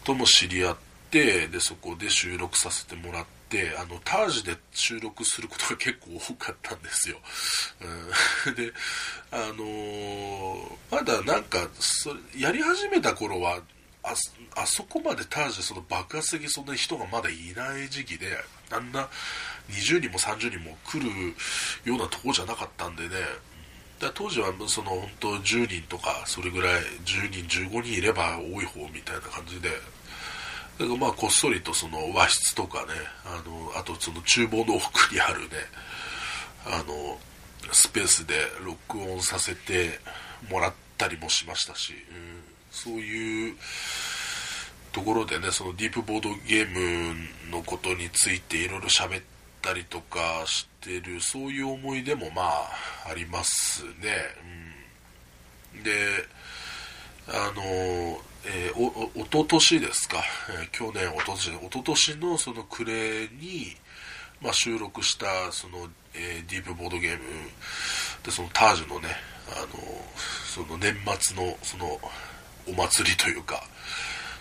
とも知り合ってでそこで収録させてもらっってあのタージで収録することが結構多かったんですよ、うん、*laughs* であのー、まだなんかそれやり始めた頃はああそこまでタージでその爆発的そんな人がまだいない時期であんな20人も30人も来るようなとこじゃなかったんでね。だ当時はその本当10人とかそれぐらい10人15人いれば多い方みたいな感じでだかまあこっそりとその和室とかねあのあとその厨房の奥にあるねあのスペースで録音させてもらったりもしましたし、うん、そういうところでねそのディープボードゲームのことについていろいろ喋ったりとかしてるそういう思い出もまあありますね、うん、であのえー、おおととしですか、えー、去年おととしおととしのその暮れに、まあ、収録したその、えー、ディープボードゲームでそのタージュのねあのその年末のそのお祭りというか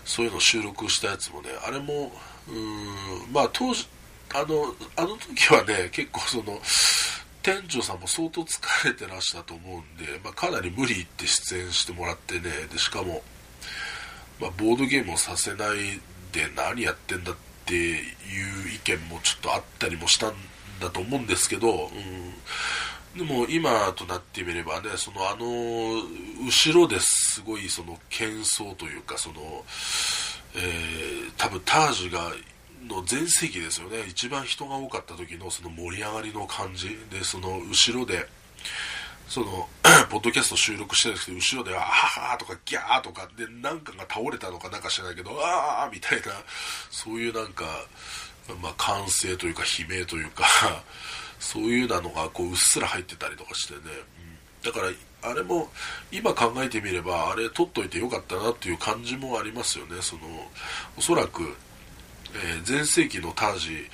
そういうのを収録したやつもねあれもうんまあ当時あのあの時はね結構その店長さんも相当疲れてらしたと思うんで、まあ、かなり無理言って出演してもらってね。でしかも、まあ、ボードゲームをさせないで何やってんだっていう意見もちょっとあったりもしたんだと思うんですけど、うん。でも今となってみればね、そのあの後ろですごいその喧騒というか、その、えー、多分タージュがの全盛期ですよね、一番人が多かった時のその盛り上がりの感じ。で、その後ろで、その *clears throat* ポッドキャスト収録してるんですけど、後ろで、あははとか、ギャーとか、で、なんかが倒れたのかなんか知らないけど、ああみたいな、そういうなんか、まあ、歓声というか、悲鳴というか、*laughs* そういうなのがこううっすら入ってたりとかしてね、うん、だからあれも今考えてみればあれ取っといてよかったなっていう感じもありますよね。そのおそらく、えー、前世紀のタージ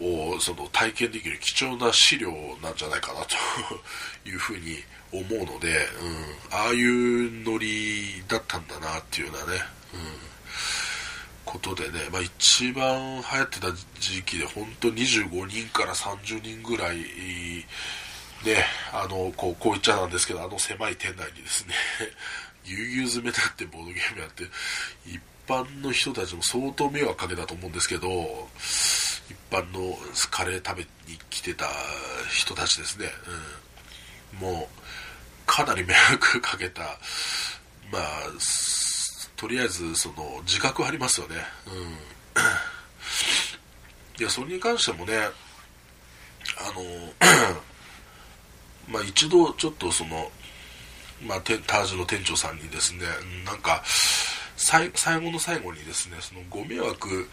をその体験できる貴重な資料なんじゃないかなというふうに思うので、うん、ああいうノリだったんだなっていうようなね、うんことでね、まあ、一番流行ってた時期で本当25人から30人ぐらいね、あのこうこう言っちゃなんですけどあの狭い店内にですね *laughs* ぎゅうぎゅう詰めだってボードゲームやって一般の人たちも相当迷惑かけたと思うんですけど一般のカレー食べに来てた人たちですね、うん、もうかなり迷惑かけた。まあとりあえずその自覚ありますよね。うん。いやそれに関してもねあのまあ一度ちょっとそのまあ、タージュの店長さんにですねなんか最後の最後にですねそのご迷惑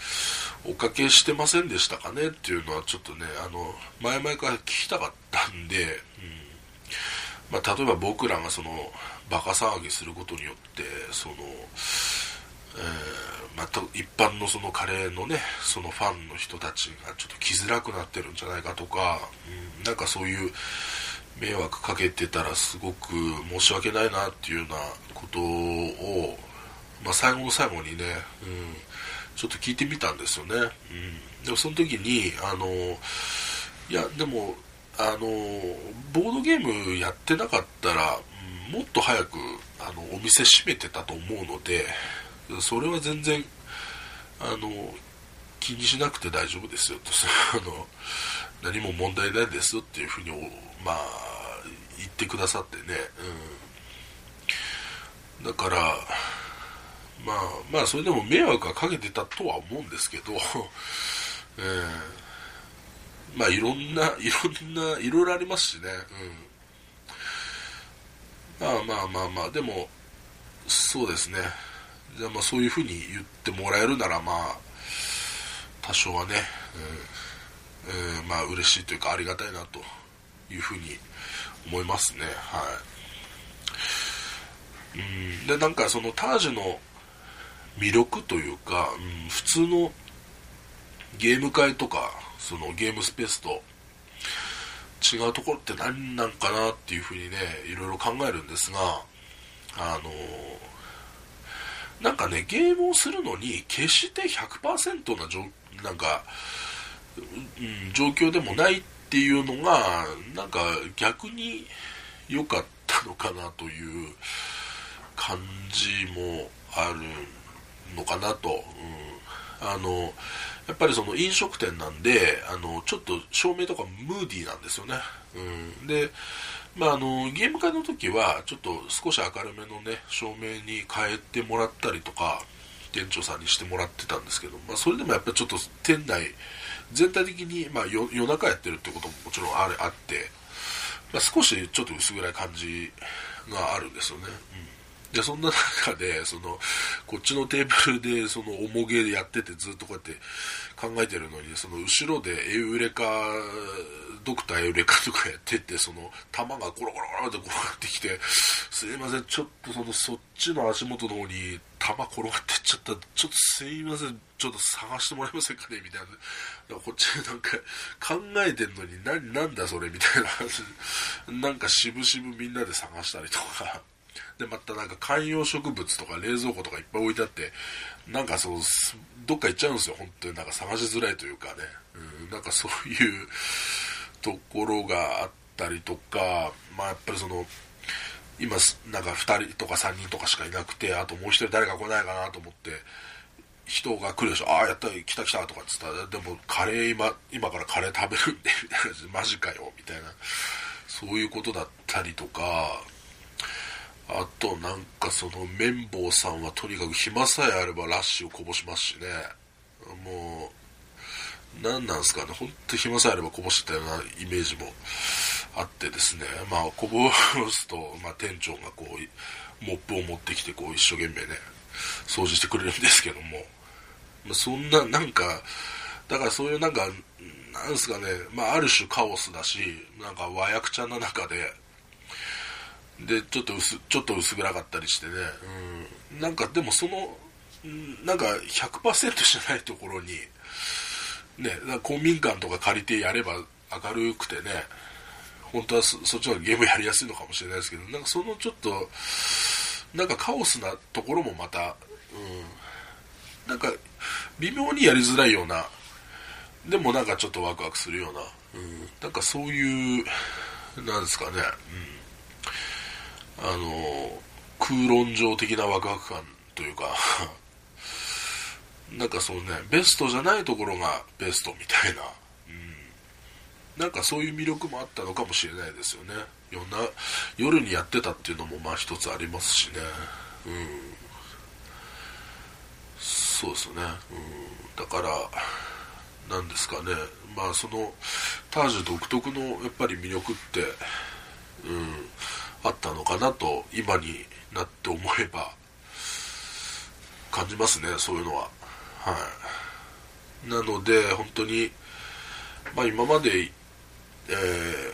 おかけしてませんでしたかね？っていうのはちょっとねあの前々から聞きたかったんで、うん。まあ、例えば僕らがそのバカ騒ぎすることによってその、えー、また一般のそのカレーのねそのファンの人たちがちょっと来づらくなってるんじゃないかとか、うん、なんかそういう迷惑かけてたらすごく申し訳ないなっていうようなことを、まあ、最後の最後にね、うん、ちょっと聞いてみたんですよね、うん、でもその時にあのいやでもあのボードゲームやってなかったら、もっと早くあのお店閉めてたと思うのでそれは全然あの気にしなくて大丈夫ですよと。*laughs* あの何も問題ないですよっていうふうに、まあ、言ってくださってね、うん、だからまあまあそれでも迷惑はかけてたとは思うんですけど、*laughs* えー、まあいろんな *laughs* いろんないろいろありますしね、うん。まあまあまあまあでもそうですね。じゃあまあそういうふうに言ってもらえるならまあ多少はね、えーえー、まあ嬉しいというかありがたいなというふうに思いますね。はい。うん。でなんかそのタージュの魅力というか、うん、普通のゲーム会とかそのゲームスペースと違うところって何なんかなっていうふうにねいろいろ考えるんですがあのなんかねゲームをするのに決して100%なじょなんかうん、状況でもないっていうのがなんか逆に良かったのかなという感じもあるのかなと、うん、あのやっぱりその飲食店なんであのちょっと照明とかムーディーなんですよね、うん、で、まあ、あのゲーム会の時はちょっと少し明るめのね照明に変えてもらったりとか店長さんにしてもらってたんですけど、まあ、それでもやっぱちょっと店内全体的に、まあ、夜中やってるってことももちろんあれあって、まあ、少しちょっと薄暗い感じがあるんですよね、うん。でそんな中でそのこっちのテーブルでその重げでやっててずっとこうやって考えてるのにその後ろでエウレカドクターエウレカとかやっててその弾がゴロゴロゴロって転がってきてすいませんちょっとそのそっちの足元の方に弾転がってっちゃった。ちょっとすいませんちょっと探してもらえませんかね？みたいな。こっちなんか考えてんのに何なんだそれ？みたいな話。なんか渋々みんなで探したりとか。で、またなんか観葉植物とか冷蔵庫とかいっぱい置いてあって、なんかそう、どっか行っちゃうんですよ、本当になんか探しづらいというかね。うん、なんかそういうところがあったりとか、まあやっぱりその、今、なんか2人とか3人とかしかいなくて、あともう1人誰か来ないかなと思って、人が来るでしょ、ああ、やった来た来たとかっつったら、でもカレー今、今からカレー食べるんで、みたいな、マジかよ、みたいな、そういうことだったりとか、あとなんかその綿棒さんはとにかく暇さえあればラッシュをこぼしますしね。もう何なんすかね。本当暇さえあればこぼしてたようなイメージもあってですね。まあこぼすと、まあ、店長がこうモップを持ってきてこう一生懸命ね掃除してくれるんですけども、まあ、そんななんかだからそういうなんかなんすかね、まあ、ある種カオスだしなんか和訳ちゃんの中ででちょっと薄ちょっと薄暗かったりしてね、うん、なんかでもそのなんか100%じゃないところにね公民館とか借りてやれば明るくてね本当はそっちのゲームやりやすいのかもしれないですけどなんかそのちょっとなんかカオスなところもまた、うん、なんか微妙にやりづらいようなでもなんかちょっとワクワクするような、うん、なんかそういうなんですかね、うん。あの空論上的なワクワク感というか *laughs* なんかそのねベストじゃないところがベストみたいな、うん、なんかそういう魅力もあったのかもしれないですよね。夜夜にやってたっていうのもまあ一つありますしね。うん。そうですね、うん、だからなんですかね。まあそのタージュ独特のやっぱり魅力ってうん。あったのかなと今になって思えば感じますねそういうのは。はい。なので本当にまあ今まで、え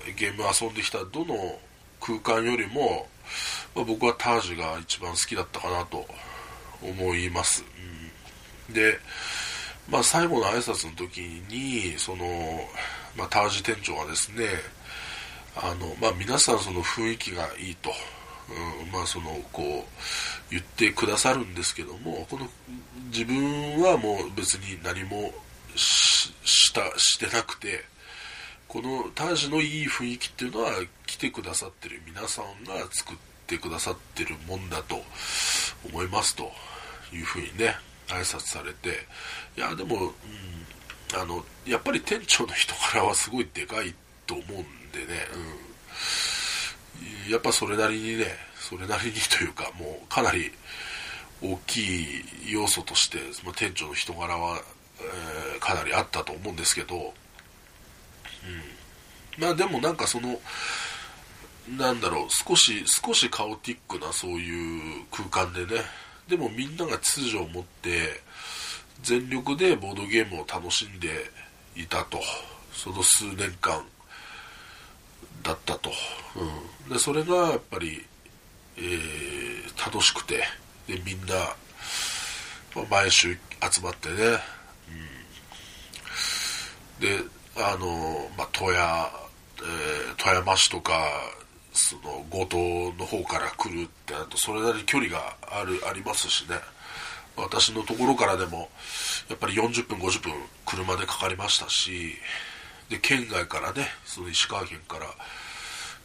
ー、ゲーム遊んできたどの空間よりも、まあ、僕はタージが一番好きだったかなと思います、うん、でまあ最後の挨拶の時にその、まあ、タージ店長がですねあの、まあ、皆さんその雰囲気がいいと、うん、まあそのこう言ってくださるんですけどもこの自分はもう別に何もしたしてなくてこのタジのいい雰囲気っていうのは来てくださってる皆さんが作ってくださってるもんだと思いますと。いうふうにね挨拶されて。いやでも、うん、あのやっぱり店長の人柄はすごいでかいと思うんでね、うん、やっぱそれなりにねそれなりにというかもうかなり大きい要素として、まあ、店長の人柄は、えー、かなりあったと思うんですけど、うん、まあでもなんかそのなんだろう少し少しカオティックなそういう空間でねでもみんなが秩序を持って全力でボードゲームを楽しんでいたと。その数年間。だったと、うん、でそれがやっぱり、えー、楽しくてでみんな、まあ、毎週集まってね、うん、であの、まあ、富谷、え、富山市とかその五島の方から来るってなるとそれなりに距離があるありますしね。私のところからでもやっぱり40分50分車でかかりましたしで県外からねその石川県から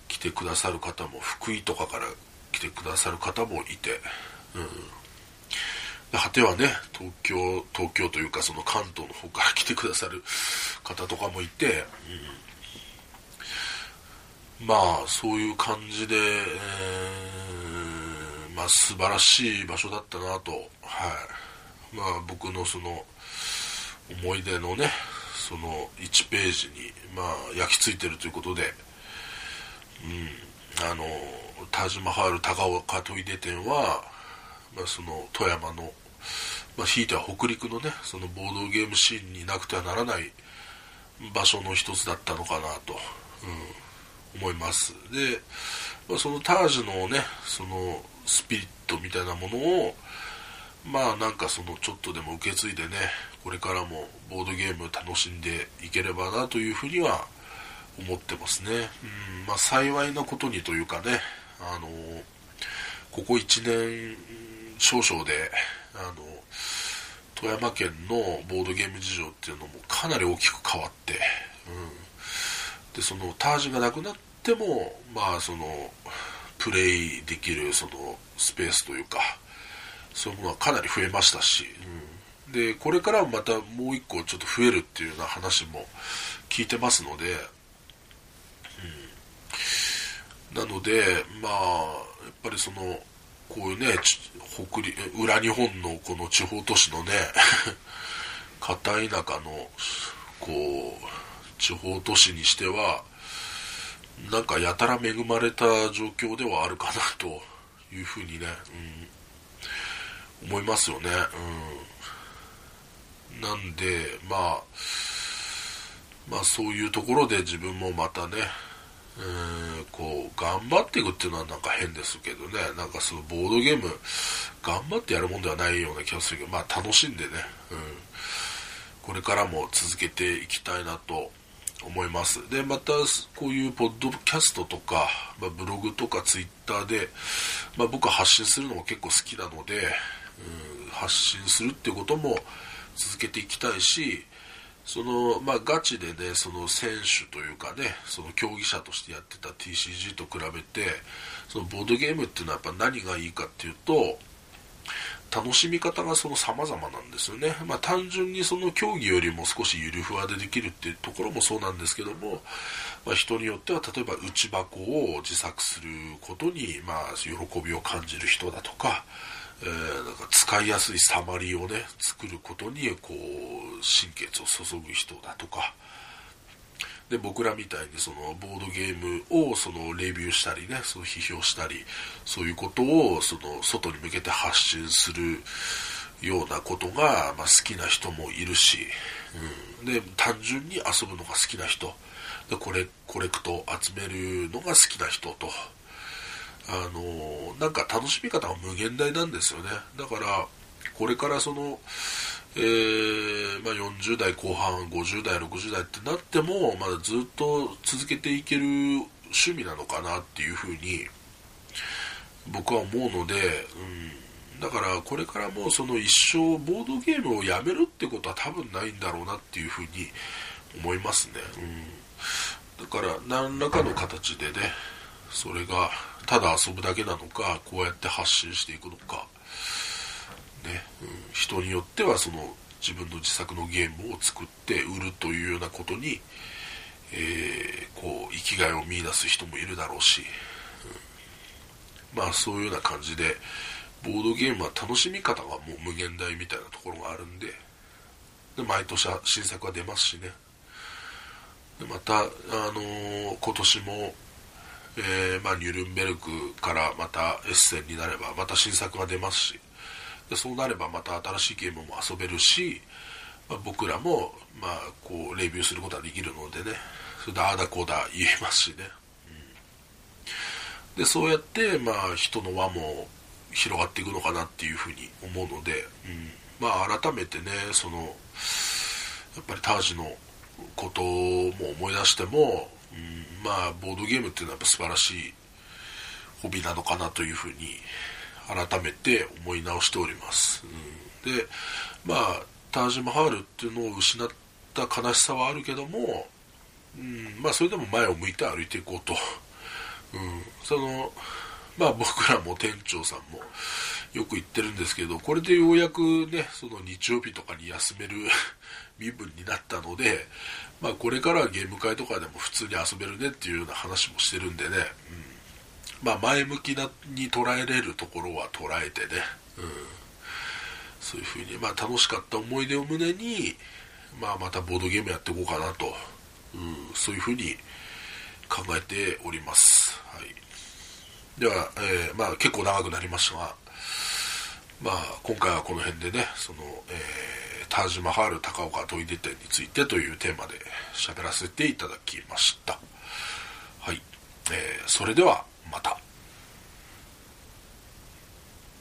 来てくださる方も福井とかから来てくださる方もいて、うん、で果てはね東京東京というかその関東の方から来てくださる方とかもいて、うん、まあそういう感じで、えー、まあ素晴らしい場所だったなと。はい。まあ僕のその思い出のねその1ページにまあ焼き付いてるということでうんあのタージマハール高岡砥出店は、まあ、その富山の、まあ、ひいては北陸のねそのボードゲームシーンになくてはならない場所の一つだったのかなと、うん、思います。で、まあ、そのタージのねそのスピリットみたいなものをまあなんかそのちょっとでも受け継いでねこれからもボードゲーム楽しんでいければなというふうには思ってますね。うんまあ、幸いなことにというかね、あのここ1年少々で、あの富山県のボードゲーム事情っていうのもかなり大きく変わって、うん、でそのタージがなくなっても、まあ、そのプレイできるそのスペースというかそういうものはかなり増えましたし、うん、でこれからまたもう1個ちょっと増えるっていうような話も聞いてますので、なので、まあ、やっぱりその、こういうね、北陸、裏日本のこの地方都市のね、*laughs* 片田舎の、こう、地方都市にしては、なんかやたら恵まれた状況ではあるかなというふうにね、うん、思いますよね。うん、なんで、まあ、まあそういうところで自分もまたね、うんこう頑張っていくっていうのはなんか変ですけどね。なんかそのボードゲーム頑張ってやるもんではないような気がするけどまあ楽しんでね、うん、これからも続けていきたいなと思います。でまたこういうポッドキャストとか、まあ、ブログとかツイッターで、まあ、僕は発信するのも結構好きなので、うん、発信するっていうことも続けていきたいしその、まあ、ガチでね、その選手というかね、その競技者としてやってた TCG と比べて、そのボードゲームっていうのはやっぱ何がいいかっていうと、楽しみ方がその様々なんですよね。まあ、単純にその競技よりも少しゆるふわでできるっていうところもそうなんですけども、まあ、人によっては例えば内箱を自作することに、まあ、喜びを感じる人だとか、えー、なんか使いやすいサマリーをね作ることにこう神経を注ぐ人だとか。で僕らみたいにそのボードゲームをそのレビューしたりねその批評したりそういうことをその外に向けて発信するようなことが、まあ、好きな人もいるし、うん、で単純に遊ぶのが好きな人。でこれコレクトを集めるのが好きな人と。あのなんか楽しみ方が無限大なんですよね。だからこれからその、えー、まあ、40代後半50代60代ってなってもまだずっと続けていける趣味なのかなっていうふうに僕は思うので、うん、だからこれからもその一生ボードゲームをやめるってことは多分ないんだろうなっていうふうに思いますね、うん、だから何らかの形でねそれがただ遊ぶだけなのかこうやって発信していくのか、ねうん、人によってはその自分の自作のゲームを作って売るというようなことに、えー、こう生きがいを見いだす人もいるだろうし、うん、まあそういうような感じでボードゲームは楽しみ方がもう無限大みたいなところがあるんでで毎年新作が出ますしね。でまた、あのー、今年もえー、まあ、ニュルンベルクからまたエッセンになればまた新作が出ますしでそうなればまた新しいゲームも遊べるし、まあ、僕らも、まあ、こうレビューすることができるのでねそれでああだこうだ言えますしね、うん、でそうやって、まあ、人の輪も広がっていくのかなっていうふうに思うので、うん。まあ、改めてねそのやっぱりタージのことも思い出してもうん、まあボードゲームっていうのはやっぱ素晴らしいホビーなのかなというふうに改めて思い直しております、うん、でまあタージマハールっていうのを失った悲しさはあるけども、うん。まあ、それでも前を向いて歩いていこうと、うん、そのまあ僕らも店長さんもよく言ってるんですけどこれでようやくねその日曜日とかに休める *laughs* 身分になったので、まあ、これからはゲーム会とかでも普通に遊べるねっていうような話もしてるんでね、うん。まあ、前向きなに捉えれるところは捉えてね、うん、そういうふうに、まあ、楽しかった思い出を胸に、まあ、またボードゲームやっていこうかなと、うん、そういうふうに考えております。はい、では、えー、まあ、結構長くなりましたが、まあ、今回はこの辺でね、その、えー、タージマハール高岡問出店についてというテーマで喋らせていただきました。はい。えー、それでは、また。